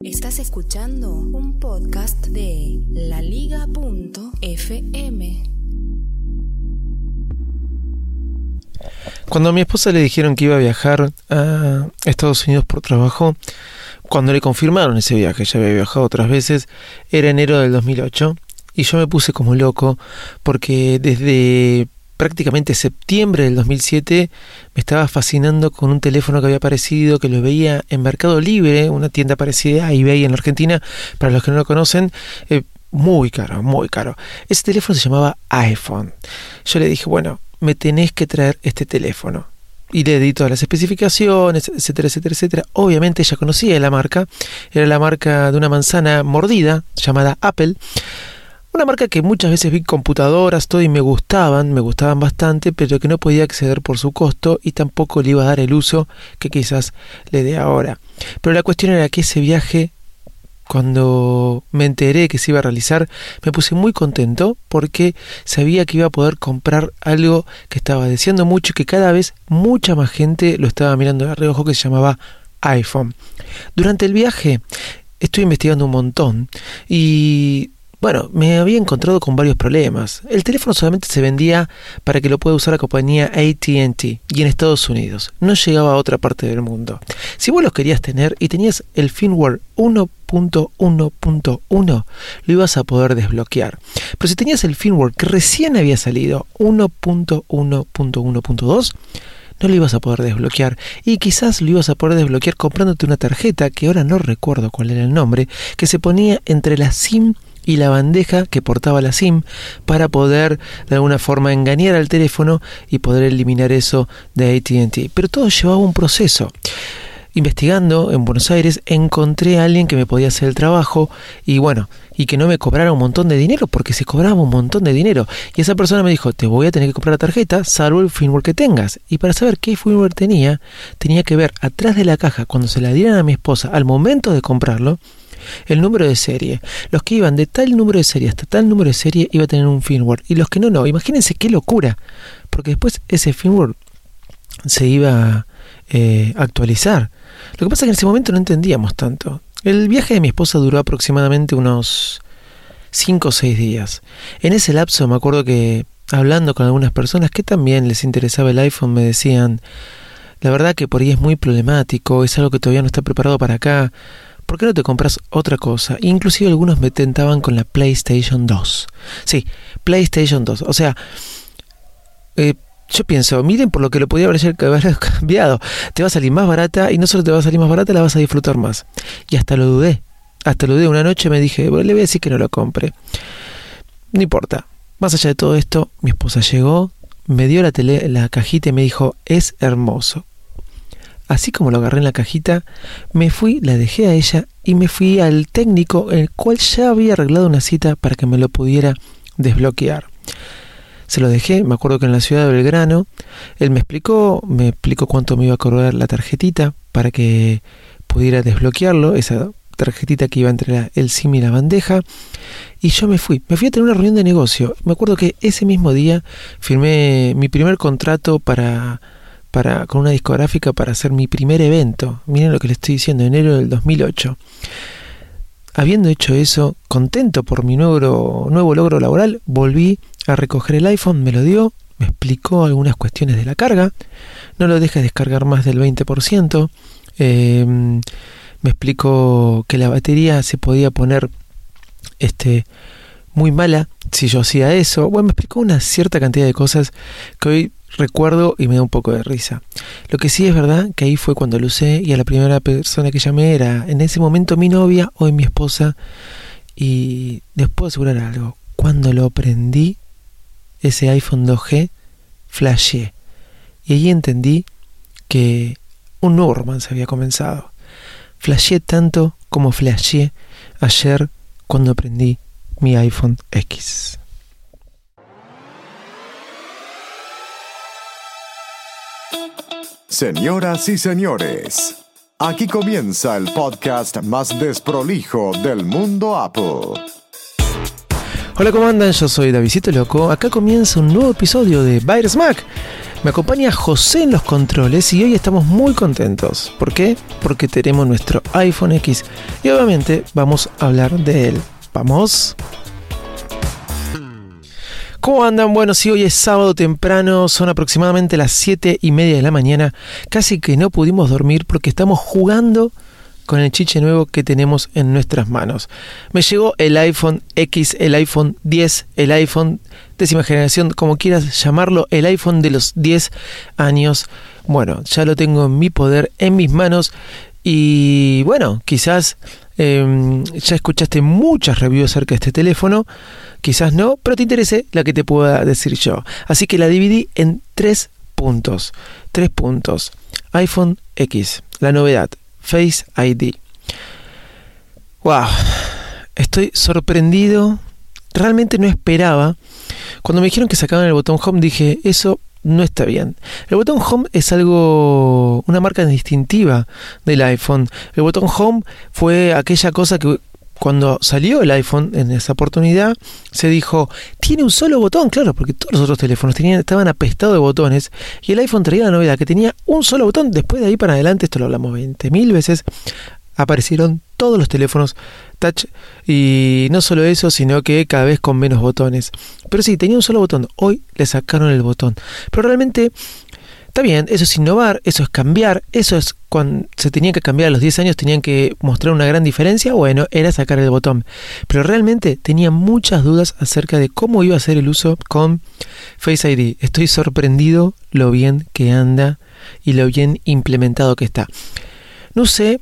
Estás escuchando un podcast de laliga.fm. Cuando a mi esposa le dijeron que iba a viajar a Estados Unidos por trabajo, cuando le confirmaron ese viaje, ya había viajado otras veces, era enero del 2008 y yo me puse como loco porque desde prácticamente septiembre del 2007 me estaba fascinando con un teléfono que había aparecido, que lo veía en Mercado Libre, una tienda parecida a eBay en Argentina, para los que no lo conocen, eh, muy caro, muy caro. Ese teléfono se llamaba iPhone. Yo le dije, bueno, me tenés que traer este teléfono. Y le di todas las especificaciones, etcétera, etcétera, etcétera. Obviamente ella conocía la marca. Era la marca de una manzana mordida llamada Apple. Una marca que muchas veces vi computadoras, todo y me gustaban, me gustaban bastante, pero que no podía acceder por su costo y tampoco le iba a dar el uso que quizás le dé ahora. Pero la cuestión era que ese viaje cuando me enteré que se iba a realizar, me puse muy contento porque sabía que iba a poder comprar algo que estaba deseando mucho y que cada vez mucha más gente lo estaba mirando de reojo que se llamaba iPhone. Durante el viaje estoy investigando un montón y bueno, me había encontrado con varios problemas. El teléfono solamente se vendía para que lo pueda usar la compañía ATT y en Estados Unidos. No llegaba a otra parte del mundo. Si vos los querías tener y tenías el firmware 1.1.1, lo ibas a poder desbloquear. Pero si tenías el firmware que recién había salido 1.1.1.2, no lo ibas a poder desbloquear y quizás lo ibas a poder desbloquear comprándote una tarjeta que ahora no recuerdo cuál era el nombre, que se ponía entre la SIM y la bandeja que portaba la SIM para poder de alguna forma engañar al teléfono y poder eliminar eso de ATT. Pero todo llevaba un proceso. Investigando en Buenos Aires encontré a alguien que me podía hacer el trabajo y bueno, y que no me cobrara un montón de dinero porque se cobraba un montón de dinero. Y esa persona me dijo, te voy a tener que comprar la tarjeta salvo el firmware que tengas. Y para saber qué firmware tenía, tenía que ver atrás de la caja cuando se la dieran a mi esposa al momento de comprarlo el número de serie. Los que iban de tal número de serie hasta tal número de serie iba a tener un firmware. Y los que no, no. Imagínense qué locura. Porque después ese firmware se iba a eh, actualizar. Lo que pasa es que en ese momento no entendíamos tanto. El viaje de mi esposa duró aproximadamente unos 5 o 6 días. En ese lapso me acuerdo que hablando con algunas personas que también les interesaba el iPhone me decían, la verdad que por ahí es muy problemático, es algo que todavía no está preparado para acá. ¿Por qué no te compras otra cosa? Inclusive algunos me tentaban con la PlayStation 2. Sí, PlayStation 2. O sea, eh, yo pienso, miren por lo que lo podía haber cambiado. Te va a salir más barata y no solo te va a salir más barata, la vas a disfrutar más. Y hasta lo dudé. Hasta lo dudé. Una noche me dije, bueno, le voy a decir que no lo compre. No importa. Más allá de todo esto, mi esposa llegó, me dio la, tele, la cajita y me dijo, es hermoso. Así como lo agarré en la cajita, me fui, la dejé a ella y me fui al técnico, el cual ya había arreglado una cita para que me lo pudiera desbloquear. Se lo dejé, me acuerdo que en la ciudad de Belgrano, él me explicó, me explicó cuánto me iba a cobrar la tarjetita para que pudiera desbloquearlo, esa tarjetita que iba entre el SIM y la bandeja. Y yo me fui, me fui a tener una reunión de negocio. Me acuerdo que ese mismo día firmé mi primer contrato para, con una discográfica para hacer mi primer evento. Miren lo que les estoy diciendo, enero del 2008. Habiendo hecho eso, contento por mi nuevo, nuevo logro laboral, volví a recoger el iPhone, me lo dio, me explicó algunas cuestiones de la carga, no lo dejes descargar más del 20%, eh, me explicó que la batería se podía poner este, muy mala si yo hacía eso. Bueno, me explicó una cierta cantidad de cosas que hoy recuerdo y me da un poco de risa. Lo que sí es verdad que ahí fue cuando lo usé y a la primera persona que llamé era en ese momento mi novia o mi esposa y les puedo asegurar algo, cuando lo prendí ese iPhone 2G, flashé y ahí entendí que un nuevo romance había comenzado. Flashé tanto como flashé ayer cuando aprendí mi iPhone X. Señoras y señores, aquí comienza el podcast más desprolijo del mundo Apple. Hola, ¿cómo andan? Yo soy Davidito Loco. Acá comienza un nuevo episodio de Virus Mac. Me acompaña José en los controles y hoy estamos muy contentos. ¿Por qué? Porque tenemos nuestro iPhone X y obviamente vamos a hablar de él. ¿Vamos? ¿Cómo andan? Bueno, si hoy es sábado temprano, son aproximadamente las 7 y media de la mañana. Casi que no pudimos dormir porque estamos jugando con el chiche nuevo que tenemos en nuestras manos. Me llegó el iPhone X, el iPhone 10, el iPhone décima generación, como quieras llamarlo, el iPhone de los 10 años. Bueno, ya lo tengo en mi poder, en mis manos. Y bueno, quizás em, ya escuchaste muchas reviews acerca de este teléfono, quizás no, pero te interese la que te pueda decir yo. Así que la dividí en tres puntos. Tres puntos. iPhone X, la novedad, Face ID. Wow, estoy sorprendido. Realmente no esperaba. Cuando me dijeron que sacaban el botón Home, dije, eso no está bien. El botón Home es algo, una marca distintiva del iPhone. El botón Home fue aquella cosa que cuando salió el iPhone en esa oportunidad, se dijo, tiene un solo botón, claro, porque todos los otros teléfonos tenían, estaban apestados de botones, y el iPhone traía la novedad que tenía un solo botón, después de ahí para adelante, esto lo hablamos 20.000 veces, aparecieron todos los teléfonos touch y no solo eso, sino que cada vez con menos botones. Pero sí, tenía un solo botón, hoy le sacaron el botón. Pero realmente está bien, eso es innovar, eso es cambiar, eso es cuando se tenía que cambiar a los 10 años, tenían que mostrar una gran diferencia, bueno, era sacar el botón. Pero realmente tenía muchas dudas acerca de cómo iba a ser el uso con Face ID. Estoy sorprendido lo bien que anda y lo bien implementado que está. No sé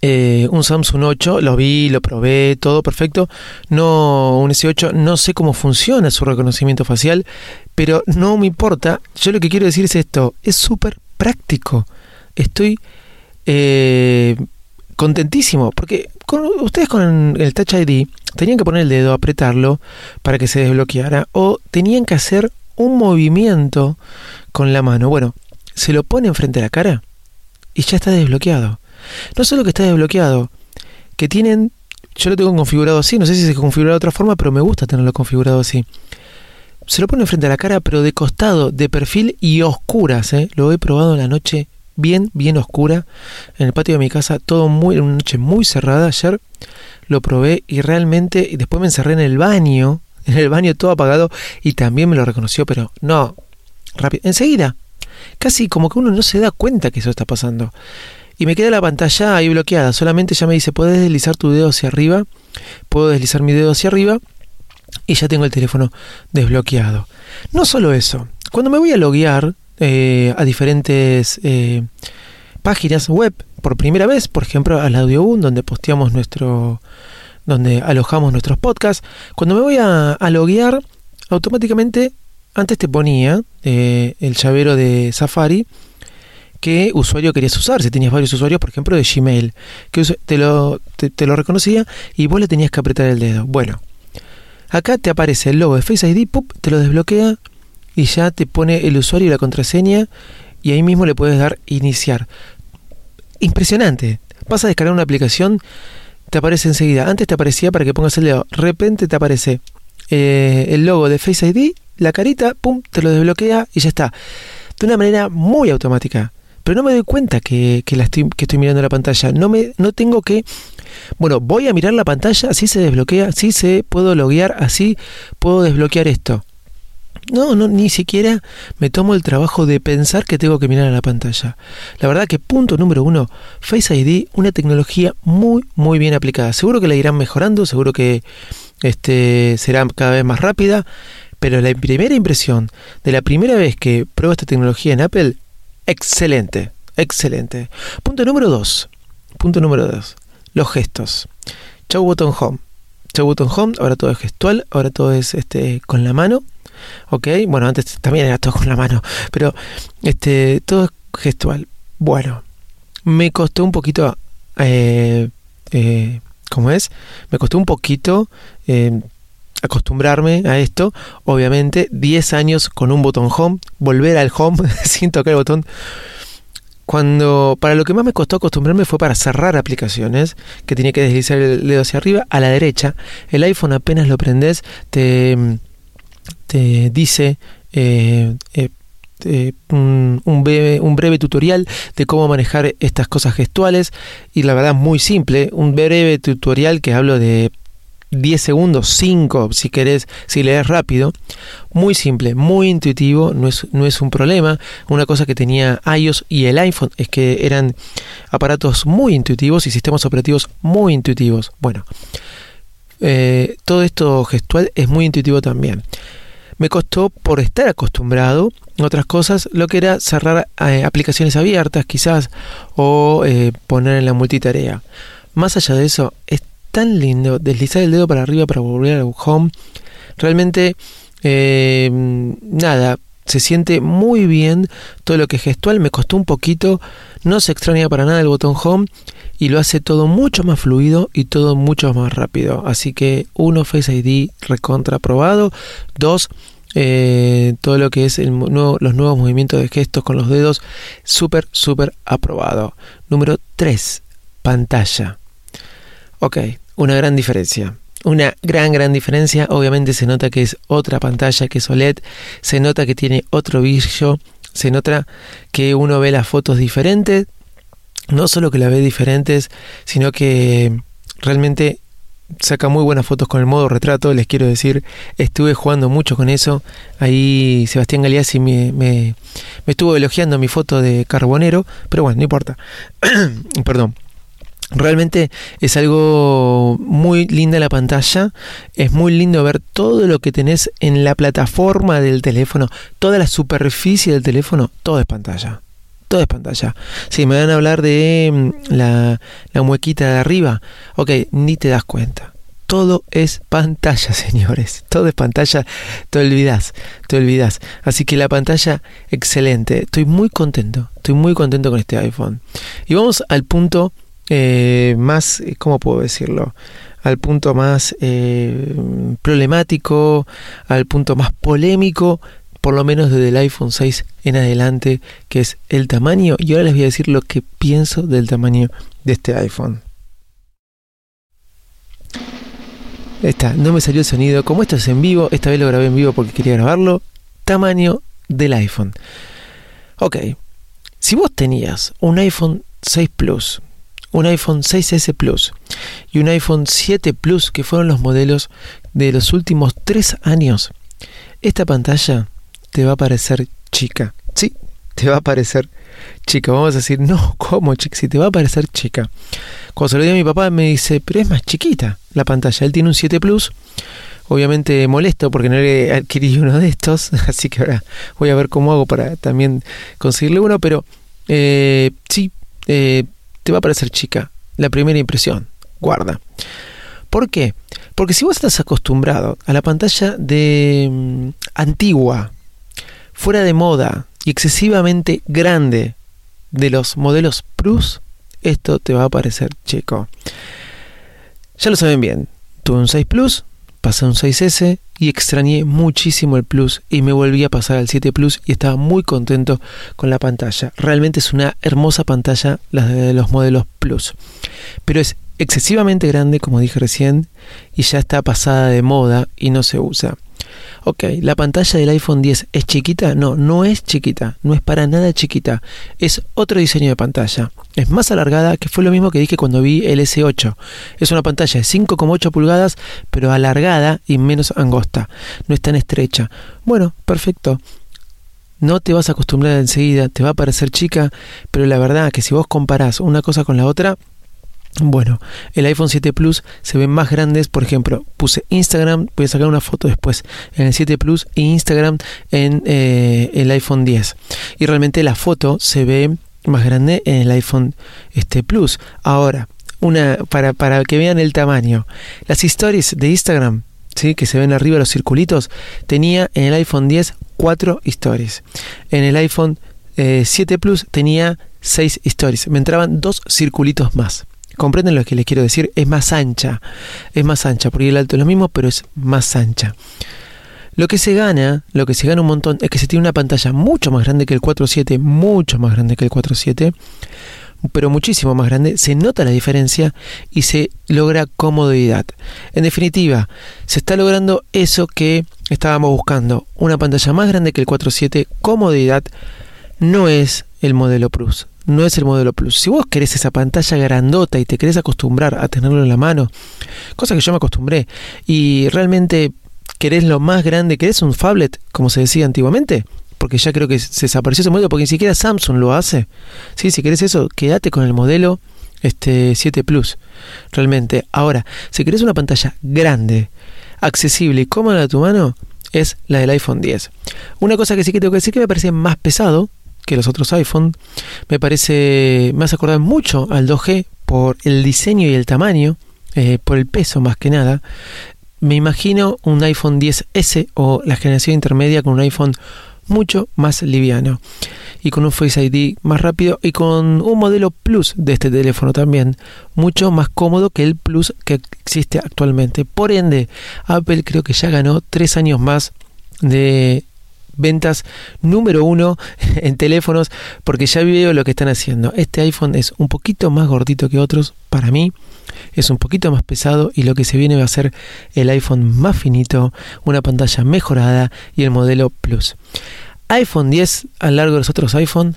eh, un Samsung 8, lo vi, lo probé, todo perfecto. No, un S8, no sé cómo funciona su reconocimiento facial, pero no me importa. Yo lo que quiero decir es esto: es súper práctico. Estoy eh, contentísimo, porque con, ustedes con el Touch ID tenían que poner el dedo, apretarlo para que se desbloqueara, o tenían que hacer un movimiento con la mano. Bueno, se lo pone enfrente a la cara y ya está desbloqueado. No solo que está desbloqueado, que tienen, yo lo tengo configurado así, no sé si se configura de otra forma, pero me gusta tenerlo configurado así. Se lo pone frente a la cara, pero de costado, de perfil y oscuras, ¿eh? Lo he probado en la noche bien, bien oscura, en el patio de mi casa, todo muy, en una noche muy cerrada ayer. Lo probé y realmente, y después me encerré en el baño, en el baño todo apagado, y también me lo reconoció, pero no, rápido, enseguida. Casi como que uno no se da cuenta que eso está pasando y me queda la pantalla ahí bloqueada. Solamente ya me dice, puedes deslizar tu dedo hacia arriba. Puedo deslizar mi dedo hacia arriba y ya tengo el teléfono desbloqueado. No solo eso, cuando me voy a loguear eh, a diferentes eh, páginas web por primera vez, por ejemplo al Audioboom, donde posteamos nuestro donde alojamos nuestros podcasts, cuando me voy a, loguear, automáticamente antes te ponía eh, el llavero de Safari qué usuario querías usar. Si tenías varios usuarios, por ejemplo, de Gmail, que te lo, te, lo reconocía y vos le tenías que apretar el dedo. Bueno, acá te aparece el logo de Face ID, te lo desbloquea y ya te pone el usuario y la contraseña y ahí mismo le puedes dar iniciar. Impresionante. Vas a descargar una aplicación, te aparece enseguida. Antes te aparecía para que pongas el dedo. De repente te aparece eh, el logo de Face ID, la carita, pum, te lo desbloquea y ya está. De una manera muy automática. Pero no me doy cuenta que, que, la estoy, que estoy mirando la pantalla. No, me, no tengo que... Bueno, voy a mirar la pantalla, así se desbloquea, así se puedo loguear, así puedo desbloquear esto. No, no, ni siquiera me tomo el trabajo de pensar que tengo que mirar a la pantalla. La verdad que punto número uno, Face ID, una tecnología muy, muy bien aplicada. Seguro que la irán mejorando, seguro que este, será cada vez más rápida, pero la primera impresión de la primera vez que pruebo esta tecnología en Apple, excelente, excelente. Punto número dos, punto número dos, los gestos. Chau botón home. Chau botón home, ahora todo es gestual, ahora todo es este, con la mano ¿ok? Bueno, antes también era todo con la mano, pero este, todo es gestual. Bueno, me costó un poquito, eh, eh, ¿cómo es? Me costó un poquito eh, acostumbrarme a esto. Obviamente, 10 años con un botón home, volver al home sin tocar el botón. Cuando, para lo que más me costó acostumbrarme fue para cerrar aplicaciones, que tenía que deslizar el dedo hacia arriba, a la derecha. El iPhone apenas lo prendes, te te dice eh, eh, un, breve, un, breve, tutorial de cómo manejar estas cosas gestuales y la verdad muy simple, un breve tutorial que hablo de 10 segundos, 5 si querés, si lees rápido, muy simple, muy intuitivo, no es, no es un problema. Una cosa que tenía iOS y el iPhone es que eran aparatos muy intuitivos y sistemas operativos muy intuitivos. Bueno, todo esto gestual es muy intuitivo también me costó por estar acostumbrado otras cosas, lo que era cerrar eh, aplicaciones abiertas quizás o eh, poner en la multitarea. Más allá de eso, es tan lindo deslizar el dedo para arriba para volver al home. Realmente, eh, nada, se siente muy bien todo lo que es gestual. Me costó un poquito, no se extraña para nada el botón home y lo hace todo mucho más fluido y todo mucho más rápido. Así que uno Face ID recontra aprobado. Dos, eh, todo lo que es los nuevos movimientos de gestos con los dedos, súper, súper aprobado. Número 3, pantalla. Ok, una gran diferencia. Una gran, gran diferencia. Obviamente se nota que es otra pantalla que es OLED. Se nota que tiene otro brillo. Se nota que uno ve las fotos diferentes. No solo que la ve diferentes, sino que realmente saca muy buenas fotos con el modo retrato, les quiero decir, estuve jugando mucho con eso. Ahí Sebastián Galeazzi me, me, me estuvo elogiando mi foto de carbonero, pero bueno, no importa. Perdón. Realmente es algo muy linda la pantalla, es muy lindo ver todo lo que tenés en la plataforma del teléfono, toda la superficie del teléfono, todo es pantalla todo es pantalla. Si me van a hablar de mm, la, muequita de arriba, ok, ni te das cuenta. Todo es pantalla, señores. Todo es pantalla. Te olvidas, te olvidas. Así que la pantalla, excelente. Estoy muy contento. Estoy muy contento con este iPhone. Y vamos al punto eh, más, eh, ¿cómo puedo decirlo? Al punto más eh, problemático, al punto más polémico por lo menos desde el iPhone 6 en adelante, que es el tamaño. Y ahora les voy a decir lo que pienso del tamaño de este iPhone. Está, no me salió el sonido. Como esto es en vivo, esta vez lo grabé en vivo porque quería grabarlo. Tamaño del iPhone. Ok, si vos tenías un iPhone 6 Plus, un iPhone 6S Plus y un iPhone 7 Plus, que fueron los modelos de los últimos 3 años, esta pantalla te va a parecer chica. Sí, te va a parecer chica. Vamos a decir, no, ¿cómo chica? Si te va a parecer chica. Cuando se lo di a mi papá me dice, pero es más chiquita la pantalla. Él tiene un 7 Plus. Obviamente molesto porque no le adquirí uno de estos. Así que ahora voy a ver cómo hago para también conseguirle uno. Pero eh, sí, eh, te va a parecer chica. La primera impresión. Guarda. ¿Por qué? Porque si vos estás acostumbrado a la pantalla de mm, antigua, fuera de moda y excesivamente grande de los modelos Plus, esto te va a parecer chico. Ya lo saben bien, tuve un 6 Plus, pasé un 6S y extrañé muchísimo el Plus y me volví a pasar al 7 Plus y estaba muy contento con la pantalla. Realmente es una hermosa pantalla la de los modelos Plus. Pero es excesivamente grande, como dije recién, y ya está pasada de moda y no se usa. Ok, ¿la pantalla del iPhone 10 es chiquita? No, no es chiquita, no es para nada chiquita. Es otro diseño de pantalla. Es más alargada, que fue lo mismo que dije cuando vi el S8. Es una pantalla de 5,8 pulgadas, pero alargada y menos angosta. No es tan estrecha. Bueno, perfecto. No te vas a acostumbrar enseguida, te va a parecer chica, pero la verdad que si vos comparás una cosa con la otra, bueno, el iPhone 7 Plus se ven más grandes, por ejemplo, puse Instagram, voy a sacar una foto después en el 7 Plus e Instagram en eh, el iPhone 10. Y realmente la foto se ve más grande en el iPhone este Plus. Ahora, una para, para que vean el tamaño. Las stories de Instagram, ¿sí? que se ven arriba los circulitos, tenía en el iPhone 10 4 stories. En el iPhone 7 eh, Plus tenía 6 stories. Me entraban dos circulitos más. ¿Comprenden lo que les quiero decir? Es más ancha. Es más ancha, porque el alto es lo mismo, pero es más ancha. Lo que se gana, lo que se gana un montón, es que se tiene una pantalla mucho más grande que el 4.7, mucho más grande que el 4.7, pero muchísimo más grande, se nota la diferencia y se logra comodidad. En definitiva, se está logrando eso que estábamos buscando, una pantalla más grande que el 4.7, comodidad, no es el modelo Plus no es el modelo Plus. Si vos querés esa pantalla grandota y te querés acostumbrar a tenerlo en la mano, cosa que yo me acostumbré, y realmente querés lo más grande, querés un phablet, como se decía antiguamente, porque ya creo que se desapareció ese modelo, porque ni siquiera Samsung lo hace. ¿Sí? Si querés eso, quédate con el modelo este 7 Plus, realmente. Ahora, si querés una pantalla grande, accesible y cómoda a tu mano, es la del iPhone 10. Una cosa que sí que tengo que decir que me parece más pesado, que los otros iPhone. Me parece, me hace acordar mucho al 2G por el diseño y el tamaño, eh, por el peso más que nada. Me imagino un iPhone 10S o la generación intermedia con un iPhone mucho más liviano y con un Face ID más rápido y con un modelo Plus de este teléfono también, mucho más cómodo que el Plus que existe actualmente. Por ende, Apple creo que ya ganó tres años más de ventas número uno en teléfonos porque ya veo lo que están haciendo. Este iPhone es un poquito más gordito que otros para mí. Es un poquito más pesado y lo que se viene va a ser el iPhone más finito, una pantalla mejorada y el modelo Plus. iPhone 10 a lo largo de los otros iPhone.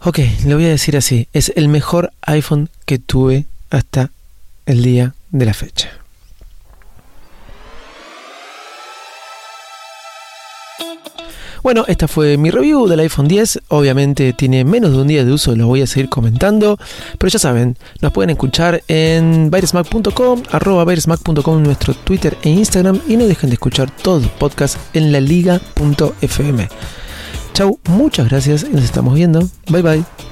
Ok, lo voy a decir así. Es el mejor iPhone que tuve hasta el día de la fecha. Bueno, esta fue mi review del iPhone 10. Obviamente tiene menos de un día de uso, lo voy a seguir comentando. Pero ya saben, nos pueden escuchar en virusmac.com, arroba en nuestro Twitter e Instagram. Y no dejen de escuchar todos los podcasts en la liga.fm. Chau, muchas gracias y nos estamos viendo. Bye bye.